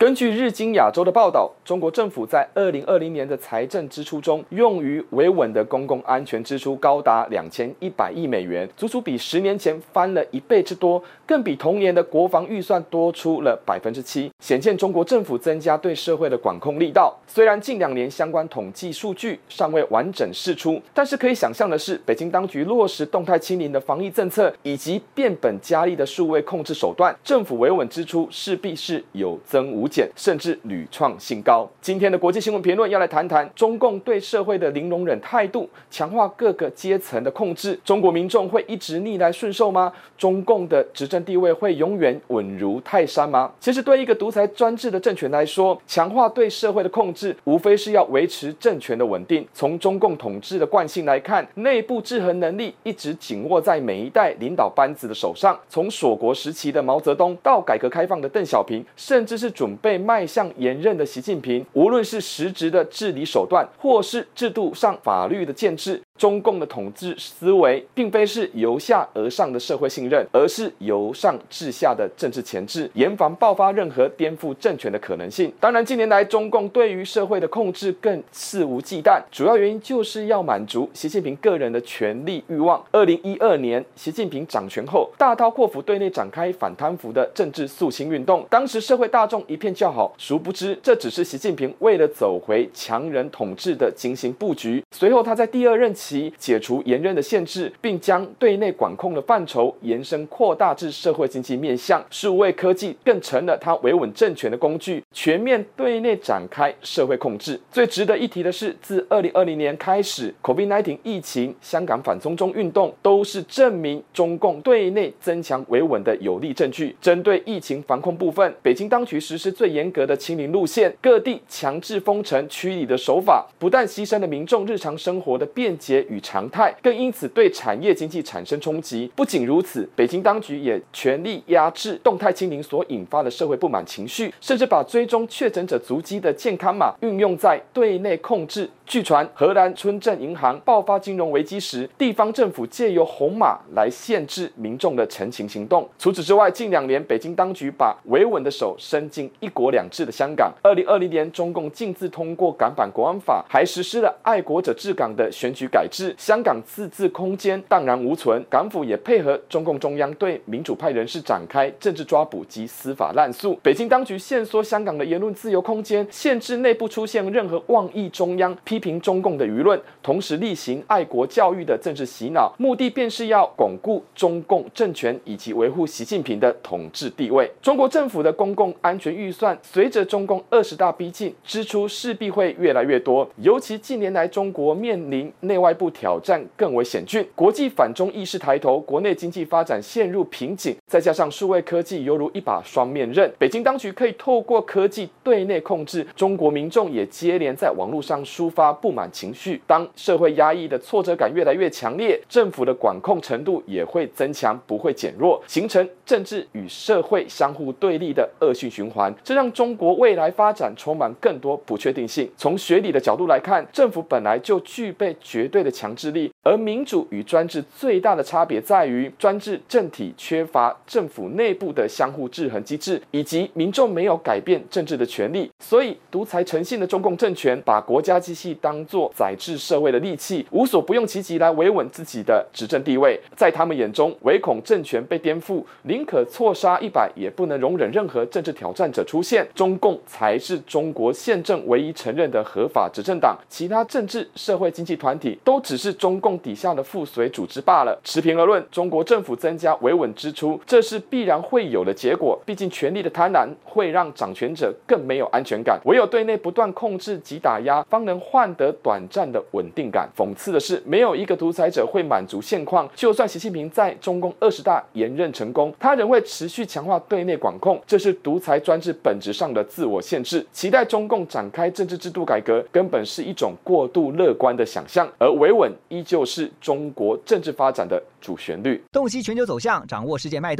根据日经亚洲的报道，中国政府在二零二零年的财政支出中，用于维稳的公共安全支出高达两千一百亿美元，足足比十年前翻了一倍之多，更比同年的国防预算多出了百分之七，显见中国政府增加对社会的管控力道。虽然近两年相关统计数据尚未完整释出，但是可以想象的是，北京当局落实动态清零的防疫政策，以及变本加厉的数位控制手段，政府维稳支出势必是有增无减，甚至屡创新高。今天的国际新闻评论要来谈谈中共对社会的零容忍态度，强化各个阶层的控制，中国民众会一直逆来顺受吗？中共的执政地位会永远稳如泰山吗？其实，对一个独裁专制的政权来说，强化对社会的控制，无非是要维持政权的稳定。从中共统治的惯性来看，内部制衡能力一直紧握在每一代领导班子的手上。从锁国时期的毛泽东，到改革开放的邓小平，甚至是准被迈向连任的习近平，无论是实质的治理手段，或是制度上法律的建制。中共的统治思维，并非是由下而上的社会信任，而是由上至下的政治钳制，严防爆发任何颠覆政权的可能性。当然，近年来中共对于社会的控制更肆无忌惮，主要原因就是要满足习近平个人的权力欲望。二零一二年，习近平掌权后，大刀阔斧对内展开反贪腐的政治肃清运动，当时社会大众一片叫好，殊不知这只是习近平为了走回强人统治的精心布局。随后，他在第二任期。及解除严任的限制，并将对内管控的范畴延伸扩大至社会经济面向，数位科技更成了他维稳政权的工具，全面对内展开社会控制。最值得一提的是，自二零二零年开始，COVID-19 疫情、香港反送中运动，都是证明中共对内增强维稳的有力证据。针对疫情防控部分，北京当局实施最严格的清零路线，各地强制封城驱离的手法，不但牺牲了民众日常生活的便捷。与常态，更因此对产业经济产生冲击。不仅如此，北京当局也全力压制动态清零所引发的社会不满情绪，甚至把追踪确诊者足迹的健康码运用在对内控制。据传，荷兰村镇银行爆发金融危机时，地方政府借由红码来限制民众的陈情行动。除此之外，近两年北京当局把维稳的手伸进一国两制的香港。二零二零年，中共径自通过港版国安法，还实施了爱国者治港的选举改制。香港自治空间荡然无存，港府也配合中共中央对民主派人士展开政治抓捕及司法滥诉。北京当局限缩香港的言论自由空间，限制内部出现任何妄议中央批。平中共的舆论，同时例行爱国教育的政治洗脑，目的便是要巩固中共政权以及维护习近平的统治地位。中国政府的公共安全预算随着中共二十大逼近，支出势必会越来越多。尤其近年来，中国面临内外部挑战更为险峻，国际反中意识抬头，国内经济发展陷入瓶颈，再加上数位科技犹如一把双面刃，北京当局可以透过科技对内控制中国民众，也接连在网络上抒发。不满情绪，当社会压抑的挫折感越来越强烈，政府的管控程度也会增强，不会减弱，形成政治与社会相互对立的恶性循环。这让中国未来发展充满更多不确定性。从学理的角度来看，政府本来就具备绝对的强制力，而民主与专制最大的差别在于，专制政体缺乏政府内部的相互制衡机制，以及民众没有改变政治的权利。所以，独裁成性的中共政权把国家机器当作宰制社会的利器，无所不用其极来维稳自己的执政地位。在他们眼中，唯恐政权被颠覆，宁可错杀一百，也不能容忍任何政治挑战者出现。中共才是中国宪政唯一承认的合法执政党，其他政治、社会、经济团体都只是中共底下的附随组织罢了。持平而论，中国政府增加维稳支出，这这是必然会有的结果。毕竟，权力的贪婪会让掌权者更没有安全感。唯有对内不断控制及打压，方能换。得短暂的稳定感。讽刺的是，没有一个独裁者会满足现况。就算习近平在中共二十大连任成功，他仍会持续强化对内管控，这是独裁专制本质上的自我限制。期待中共展开政治制度改革，根本是一种过度乐观的想象。而维稳依旧是中国政治发展的主旋律。洞悉全球走向，掌握世界脉动，